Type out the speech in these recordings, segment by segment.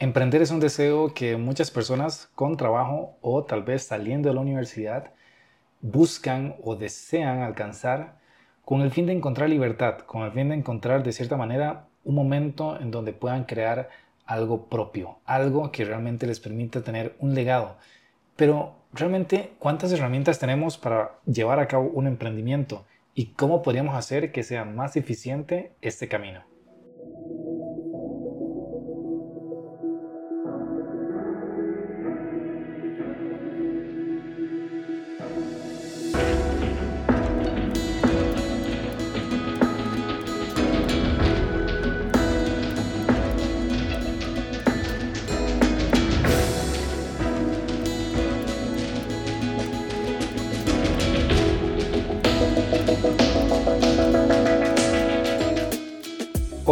Emprender es un deseo que muchas personas con trabajo o tal vez saliendo de la universidad buscan o desean alcanzar con el fin de encontrar libertad, con el fin de encontrar de cierta manera un momento en donde puedan crear algo propio, algo que realmente les permita tener un legado. Pero realmente, ¿cuántas herramientas tenemos para llevar a cabo un emprendimiento? ¿Y cómo podríamos hacer que sea más eficiente este camino?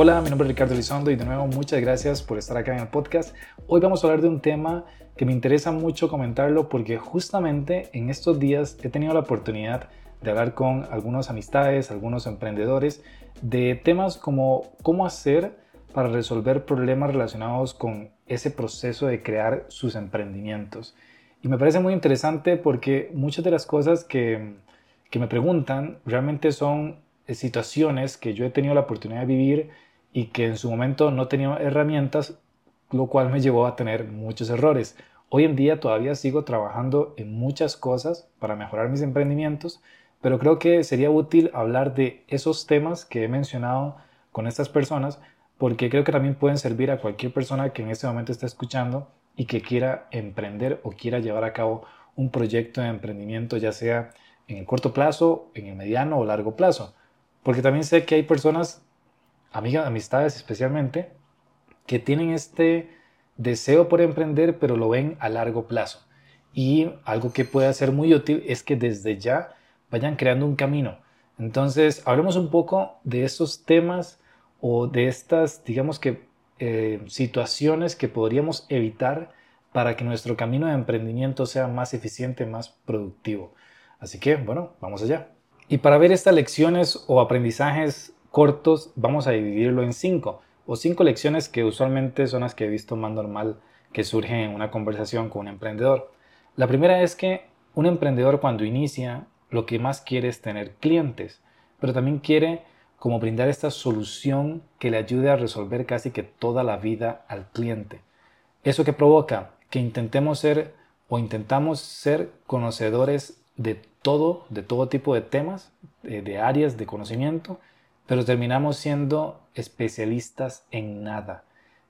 Hola, mi nombre es Ricardo Elizondo y de nuevo muchas gracias por estar acá en el podcast. Hoy vamos a hablar de un tema que me interesa mucho comentarlo porque justamente en estos días he tenido la oportunidad de hablar con algunas amistades, algunos emprendedores de temas como cómo hacer para resolver problemas relacionados con ese proceso de crear sus emprendimientos. Y me parece muy interesante porque muchas de las cosas que, que me preguntan realmente son situaciones que yo he tenido la oportunidad de vivir y que en su momento no tenía herramientas, lo cual me llevó a tener muchos errores. Hoy en día todavía sigo trabajando en muchas cosas para mejorar mis emprendimientos, pero creo que sería útil hablar de esos temas que he mencionado con estas personas porque creo que también pueden servir a cualquier persona que en este momento está escuchando y que quiera emprender o quiera llevar a cabo un proyecto de emprendimiento, ya sea en el corto plazo, en el mediano o largo plazo. Porque también sé que hay personas amigas, amistades especialmente, que tienen este deseo por emprender, pero lo ven a largo plazo. Y algo que puede ser muy útil es que desde ya vayan creando un camino. Entonces, hablemos un poco de estos temas o de estas, digamos que, eh, situaciones que podríamos evitar para que nuestro camino de emprendimiento sea más eficiente, más productivo. Así que, bueno, vamos allá. Y para ver estas lecciones o aprendizajes cortos, vamos a dividirlo en cinco o cinco lecciones que usualmente son las que he visto más normal que surgen en una conversación con un emprendedor. La primera es que un emprendedor cuando inicia lo que más quiere es tener clientes, pero también quiere como brindar esta solución que le ayude a resolver casi que toda la vida al cliente. Eso que provoca que intentemos ser o intentamos ser conocedores de todo, de todo tipo de temas, de áreas de conocimiento, pero terminamos siendo especialistas en nada.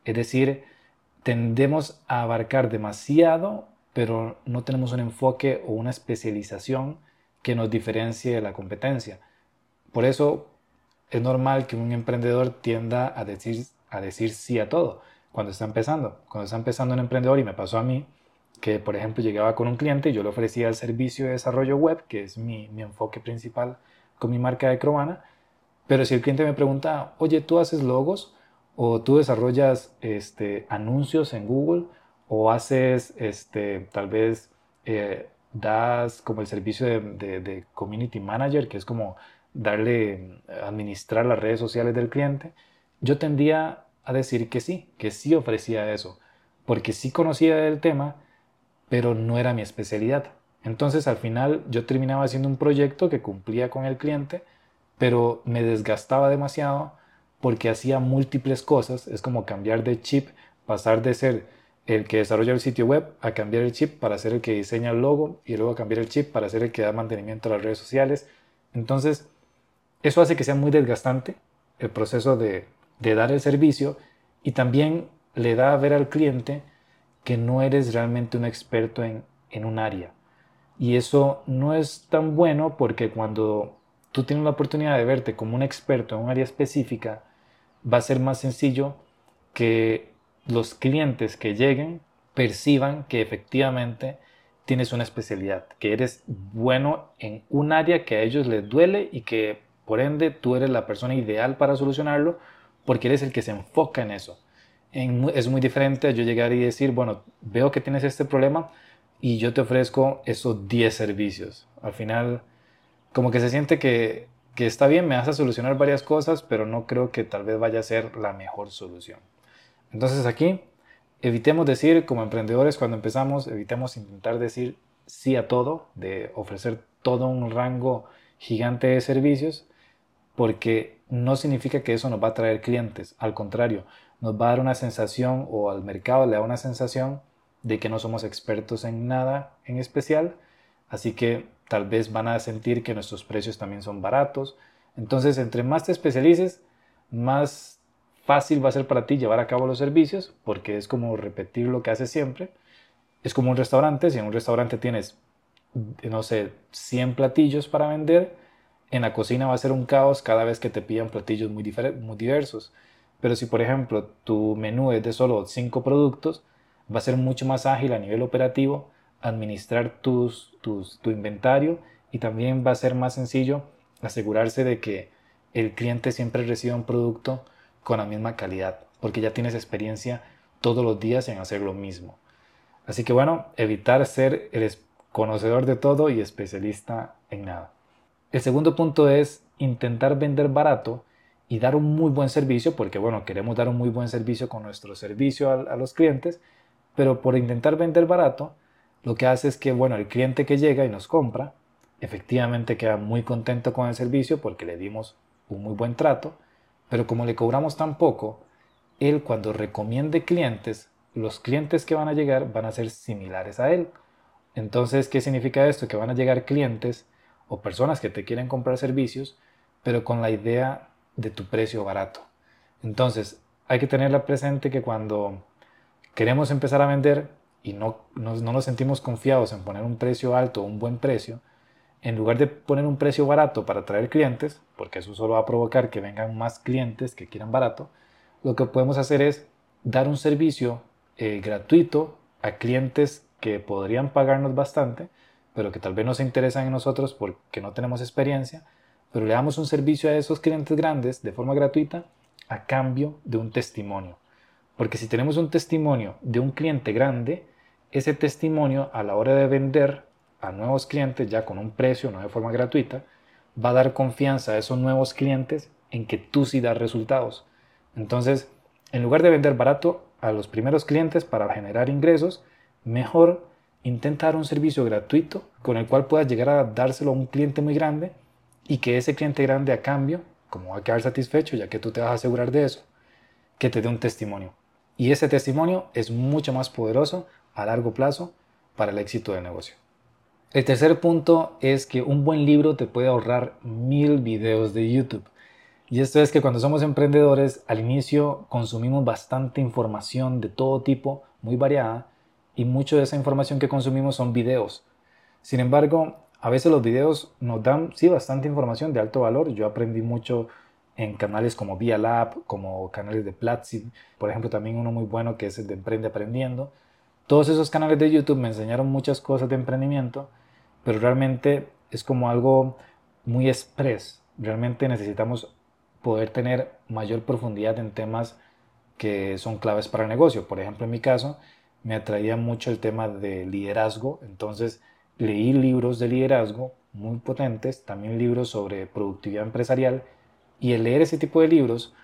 Es decir, tendemos a abarcar demasiado, pero no tenemos un enfoque o una especialización que nos diferencie de la competencia. Por eso es normal que un emprendedor tienda a decir, a decir sí a todo cuando está empezando. Cuando está empezando un emprendedor, y me pasó a mí, que por ejemplo llegaba con un cliente y yo le ofrecía el servicio de desarrollo web, que es mi, mi enfoque principal con mi marca de Cromana, pero si el cliente me pregunta, oye, ¿tú haces logos? ¿O tú desarrollas este, anuncios en Google? ¿O haces, este, tal vez, eh, das como el servicio de, Community Manager, que es como darle, administrar las redes sociales del cliente? Yo tendría a decir que sí, que sí ofrecía eso, porque sí conocía del tema, pero no era mi especialidad. Entonces al final yo terminaba haciendo un proyecto que cumplía con el cliente, pero me desgastaba demasiado porque hacía múltiples cosas. Es como cambiar de chip, pasar de ser el que desarrolla el sitio web a cambiar el chip para ser el que diseña el logo y luego cambiar el chip para ser el que da mantenimiento a las redes sociales. Entonces, eso hace que sea muy desgastante el proceso de, dar el servicio y también le da a ver al cliente que no eres realmente un experto en, en un área. Y eso no es tan bueno porque cuando tú tienes la oportunidad de verte como un experto en un área específica, va a ser más sencillo que los clientes que lleguen perciban que efectivamente tienes una especialidad, que eres bueno en un área que a ellos les duele y que por ende tú eres la persona ideal para solucionarlo porque eres el que se enfoca en eso. es muy diferente a yo llegar y decir, bueno, veo que tienes este problema y yo te ofrezco esos 10 servicios. Al final como que se siente que, está bien, me vas a solucionar varias cosas, pero no creo que tal vez vaya a ser la mejor solución. Entonces aquí evitemos decir como emprendedores cuando empezamos, evitemos intentar decir sí a todo, de ofrecer todo un rango gigante de servicios, porque no significa que eso nos va a traer clientes, al contrario, nos va a dar una sensación o al mercado le da una sensación de que no somos expertos en nada en especial, así que tal vez van a sentir que nuestros precios también son baratos. Entonces, entre más te especialices, más fácil va a ser para ti llevar a cabo los servicios, porque es como repetir lo que haces siempre. Es como un restaurante, si en un restaurante tienes, no sé, 100 platillos para vender, en la cocina va a ser un caos cada vez que te pidan platillos muy, muy diversos. Pero si, por ejemplo, tu menú es de solo 5 productos, va a ser mucho más ágil a nivel operativo administrar tus, tus, tu inventario y también va a ser más sencillo asegurarse de que el cliente siempre reciba un producto con la misma calidad, porque ya tienes experiencia todos los días en hacer lo mismo. Así que bueno, evitar ser el conocedor de todo y especialista en nada. El segundo punto es intentar vender barato y dar un muy buen servicio, porque bueno, queremos dar un muy buen servicio con nuestro servicio a, a los clientes, pero por intentar vender barato, lo que hace es que, bueno, el cliente que llega y nos compra, efectivamente queda muy contento con el servicio porque le dimos un muy buen trato, pero como le cobramos tan poco, él cuando recomiende clientes, los clientes que van a llegar van a ser similares a él. Entonces, ¿qué significa esto? Que van a llegar clientes o personas que te quieren comprar servicios, pero con la idea de tu precio barato. Entonces, hay que tenerla presente que cuando queremos empezar a vender y no, no, nos sentimos confiados en poner un precio alto un buen precio, en lugar de poner un precio barato para atraer clientes, porque eso solo va a provocar que vengan más clientes que quieran barato, lo que podemos hacer es dar un servicio eh, gratuito a clientes que podrían pagarnos bastante, pero que tal vez no se interesan en nosotros porque no tenemos experiencia, pero le damos un servicio a esos clientes grandes de forma gratuita a cambio de un testimonio. Porque si tenemos un testimonio de un cliente grande, ese testimonio a la hora de vender a nuevos clientes ya con un precio, no de forma gratuita, va a dar confianza a esos nuevos clientes en que tú sí das resultados. Entonces, en lugar de vender barato a los primeros clientes para generar ingresos, mejor intenta dar un servicio gratuito con el cual puedas llegar a dárselo a un cliente muy grande y que ese cliente grande a cambio, como va a quedar satisfecho ya que tú te vas a asegurar de eso, que te dé un testimonio. Y ese testimonio es mucho más poderoso a largo plazo para el éxito del negocio. El tercer punto es que un buen libro te puede ahorrar mil videos de YouTube. Y esto es que cuando somos emprendedores, al inicio consumimos bastante información de todo tipo, muy variada, y mucha de esa información que consumimos son videos. Sin embargo, a veces los videos nos dan, sí, bastante información de alto valor. Yo aprendí mucho en canales como Via Lab, como canales de Platzi, por ejemplo también uno muy bueno que es el de Emprende Aprendiendo. Todos esos canales de YouTube me enseñaron muchas cosas de emprendimiento, pero realmente es como algo muy express. Realmente necesitamos poder tener mayor profundidad en temas que son claves para el negocio. Por ejemplo, en mi caso, me atraía mucho el tema de liderazgo, entonces leí libros de liderazgo muy potentes, también libros sobre productividad empresarial y el leer ese tipo de libros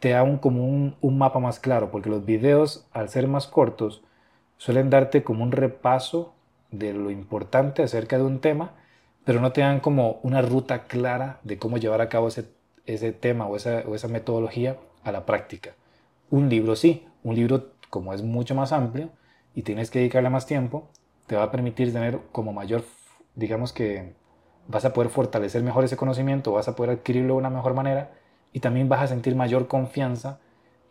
te da como un, mapa más claro, porque los videos, al ser más cortos, suelen darte como un repaso de lo importante acerca de un tema, pero no te dan como una ruta clara de cómo llevar a cabo ese, ese tema o esa, o esa metodología a la práctica. Un libro sí, un libro como es mucho más amplio y tienes que dedicarle más tiempo, te va a permitir tener como mayor, digamos que vas a poder fortalecer mejor ese conocimiento, vas a poder adquirirlo de una mejor manera y también vas a sentir mayor confianza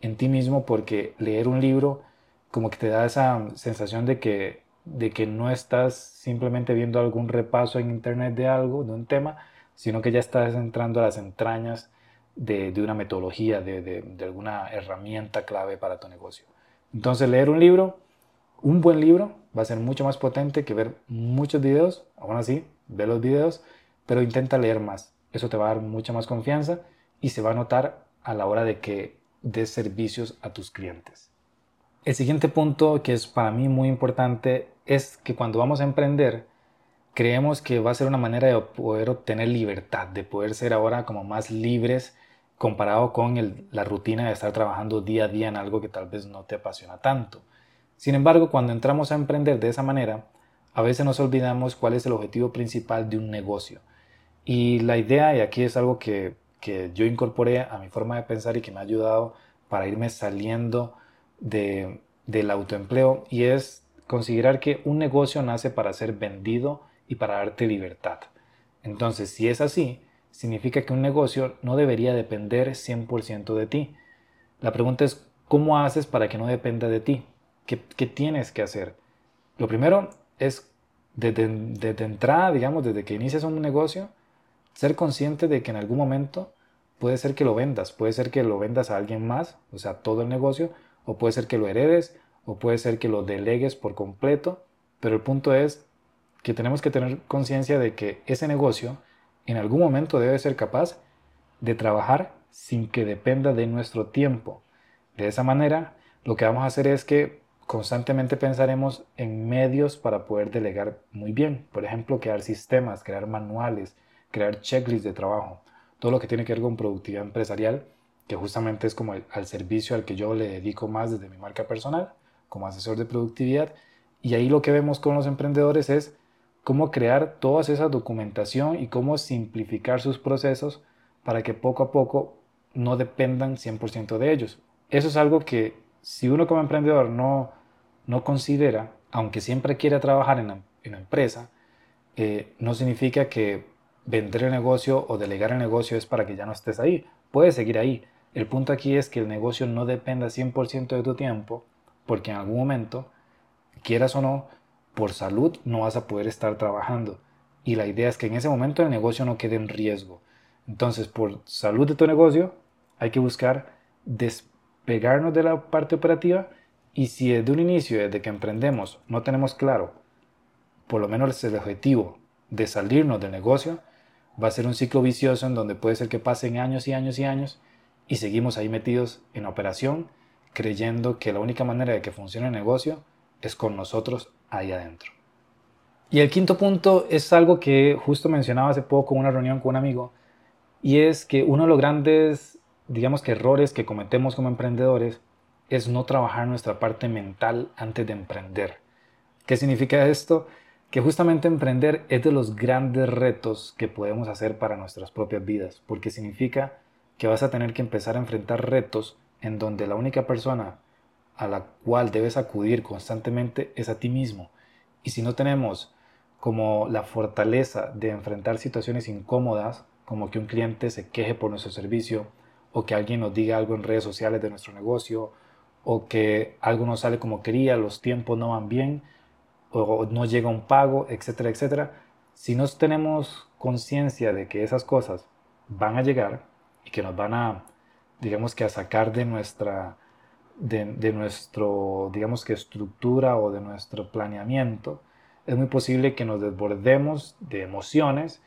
en ti mismo porque leer un libro como que te da esa sensación de que, de que no estás simplemente viendo algún repaso en internet de algo, de un tema, sino que ya estás entrando a las entrañas de, de una metodología, de, de, de alguna herramienta clave para tu negocio. Entonces leer un libro, un buen libro, va a ser mucho más potente que ver muchos videos, aún así, ve los videos, pero intenta leer más. Eso te va a dar mucha más confianza y se va a notar a la hora de que des servicios a tus clientes. El siguiente punto que es para mí muy importante es que cuando vamos a emprender, creemos que va a ser una manera de poder obtener libertad, de poder ser ahora como más libres comparado con la rutina de estar trabajando día a día en algo que tal vez no te apasiona tanto. Sin embargo, cuando entramos a emprender de esa manera, a veces nos olvidamos cuál es el objetivo principal de un negocio. Y la idea, y aquí es algo que, yo incorporé a mi forma de pensar y que me ha ayudado para irme saliendo de, del autoempleo, y es considerar que un negocio nace para ser vendido y para darte libertad. Entonces, si es así, significa que un negocio no debería depender 100% de ti. La pregunta es, ¿cómo haces para que no dependa de ti? ¿Qué, tienes que hacer? Lo primero es, desde, desde entrada, digamos, desde que inicias un negocio, ser consciente de que en algún momento puede ser que lo vendas, puede ser que lo vendas a alguien más, o sea, todo el negocio, o puede ser que lo heredes, o puede ser que lo delegues por completo, pero el punto es que tenemos que tener conciencia de que ese negocio en algún momento debe ser capaz de trabajar sin que dependa de nuestro tiempo. De esa manera, lo que vamos a hacer es que constantemente pensaremos en medios para poder delegar muy bien. Por ejemplo, crear sistemas, crear manuales, crear checklists de trabajo. Todo lo que tiene que ver con productividad empresarial, que justamente es como el, al servicio al que yo le dedico más desde mi marca personal, como asesor de productividad. Y ahí lo que vemos con los emprendedores es cómo crear toda esa documentación y cómo simplificar sus procesos para que poco a poco no dependan 100% de ellos. Eso es algo que si uno como emprendedor no, no considera, aunque siempre quiera trabajar en la, empresa, eh, no significa que vender el negocio o delegar el negocio es para que ya no estés ahí. Puedes seguir ahí. El punto aquí es que el negocio no dependa 100% de tu tiempo, porque en algún momento, quieras o no, por salud no vas a poder estar trabajando. Y la idea es que en ese momento el negocio no quede en riesgo. Entonces, por salud de tu negocio, hay que buscar despegarnos de la parte operativa y si desde un inicio, desde que emprendemos, no tenemos claro, por lo menos el objetivo de salirnos del negocio, va a ser un ciclo vicioso en donde puede ser que pasen años y años y años y seguimos ahí metidos en operación creyendo que la única manera de que funcione el negocio es con nosotros ahí adentro. Y el quinto punto es algo que justo mencionaba hace poco en una reunión con un amigo y es que uno de los grandes, digamos que errores que cometemos como emprendedores es no trabajar nuestra parte mental antes de emprender. ¿Qué significa esto? Que justamente emprender es de los grandes retos que podemos hacer para nuestras propias vidas, porque significa que vas a tener que empezar a enfrentar retos en donde la única persona a la cual debes acudir constantemente es a ti mismo. Y si no tenemos como la fortaleza de enfrentar situaciones incómodas, como que un cliente se queje por nuestro servicio, o que alguien nos diga algo en redes sociales de nuestro negocio, o que algo no sale como quería, los tiempos no van bien, o no llega un pago, etcétera, etcétera. Si no tenemos conciencia de que esas cosas van a llegar y que nos van a, digamos que a sacar de nuestra, de, nuestro, digamos que estructura o de nuestro planeamiento, es muy posible que nos desbordemos de emociones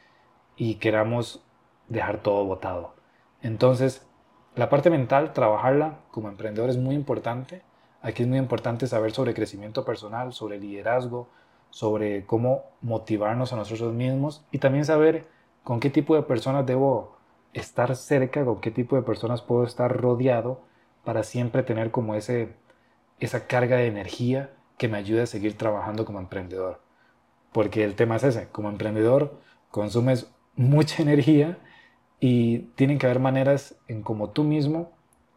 y queramos dejar todo botado. Entonces, la parte mental, trabajarla como emprendedor es muy importante. Aquí es muy importante saber sobre crecimiento personal, sobre liderazgo, sobre cómo motivarnos a nosotros mismos y también saber con qué tipo de personas debo estar cerca, con qué tipo de personas puedo estar rodeado para siempre tener como ese, esa carga de energía que me ayude a seguir trabajando como emprendedor. Porque el tema es ese, como emprendedor consumes mucha energía y tienen que haber maneras en cómo tú mismo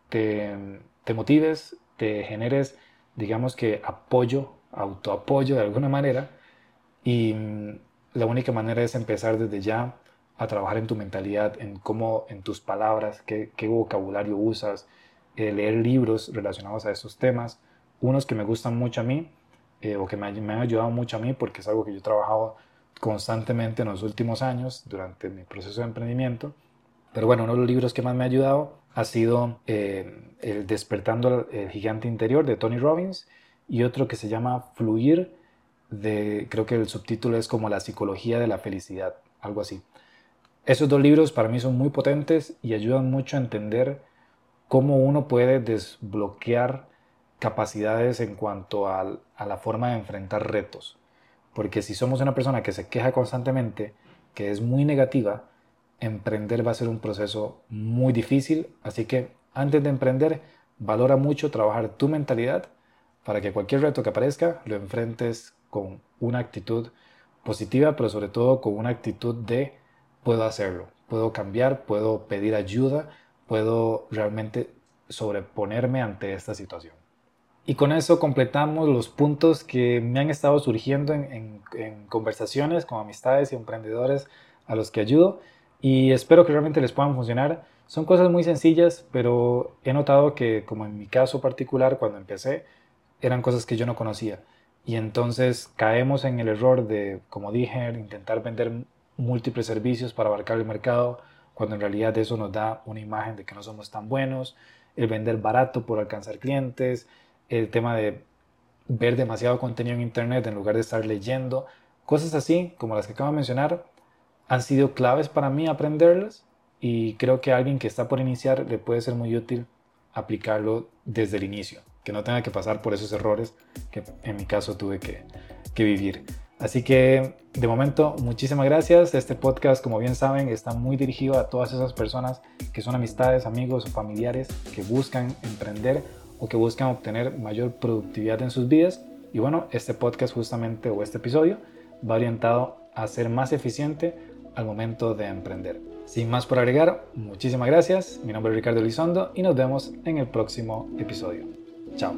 te, te motives, te generes, digamos que apoyo, autoapoyo de alguna manera. Y mm, la única manera es empezar desde ya a trabajar en tu mentalidad, en cómo, en tus palabras, qué, vocabulario usas, eh, leer libros relacionados a esos temas. Unos que me gustan mucho a mí, eh, o que me, me, han ayudado mucho a mí, porque es algo que yo he trabajado constantemente en los últimos años durante mi proceso de emprendimiento. Pero bueno, uno de los libros que más me ha ayudado ha sido eh, el Despertando el Gigante Interior de Tony Robbins y otro que se llama Fluir, de, creo que el subtítulo es como La Psicología de la Felicidad, algo así. Esos dos libros para mí son muy potentes y ayudan mucho a entender cómo uno puede desbloquear capacidades en cuanto a, a la forma de enfrentar retos. Porque si somos una persona que se queja constantemente, que es muy negativa, emprender va a ser un proceso muy difícil, así que antes de emprender, valora mucho trabajar tu mentalidad, para que cualquier reto que aparezca lo enfrentes con una actitud positiva, pero sobre todo con una actitud de puedo hacerlo, puedo cambiar, puedo pedir ayuda, puedo realmente sobreponerme ante esta situación. Y con eso completamos los puntos que me han estado surgiendo en, conversaciones con amistades y emprendedores a los que ayudo y espero que realmente les puedan funcionar. Son cosas muy sencillas, pero he notado que como en mi caso particular cuando empecé, eran cosas que yo no conocía. Y entonces caemos en el error de, como dije, intentar vender múltiples servicios para abarcar el mercado, cuando en realidad eso nos da una imagen de que no somos tan buenos, el vender barato por alcanzar clientes, el tema de ver demasiado contenido en Internet en lugar de estar leyendo, cosas así como las que acabo de mencionar, han sido claves para mí aprenderlas y creo que a alguien que está por iniciar le puede ser muy útil aplicarlo desde el inicio, que no tenga que pasar por esos errores que en mi caso tuve que, que vivir. Así que de momento, muchísimas gracias. Este podcast, como bien saben, está muy dirigido a todas esas personas que son amistades, amigos o familiares que buscan emprender o que buscan obtener mayor productividad en sus vidas. Y bueno, este podcast justamente o este episodio va orientado a ser más eficiente al momento de emprender. Sin más por agregar, muchísimas gracias. Mi nombre es Ricardo Elizondo y nos vemos en el próximo episodio. Chao.